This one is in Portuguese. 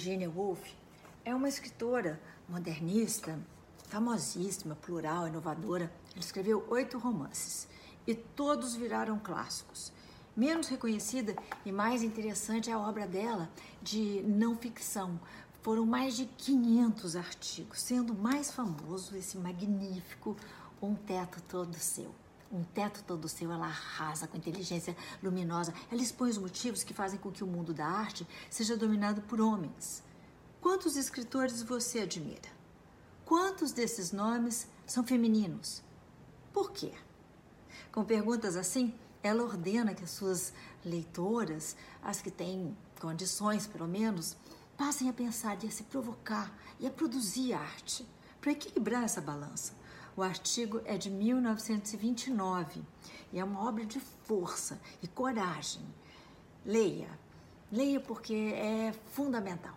Virginia Woolf é uma escritora modernista, famosíssima, plural, inovadora. Ela escreveu oito romances e todos viraram clássicos. Menos reconhecida e mais interessante é a obra dela de não ficção. Foram mais de 500 artigos, sendo mais famoso esse magnífico Um Teto Todo Seu. Um teto todo seu, ela arrasa com inteligência luminosa. Ela expõe os motivos que fazem com que o mundo da arte seja dominado por homens. Quantos escritores você admira? Quantos desses nomes são femininos? Por quê? Com perguntas assim, ela ordena que as suas leitoras, as que têm condições pelo menos, passem a pensar e a se provocar e a produzir arte para equilibrar essa balança. O artigo é de 1929 e é uma obra de força e coragem. Leia, leia porque é fundamental.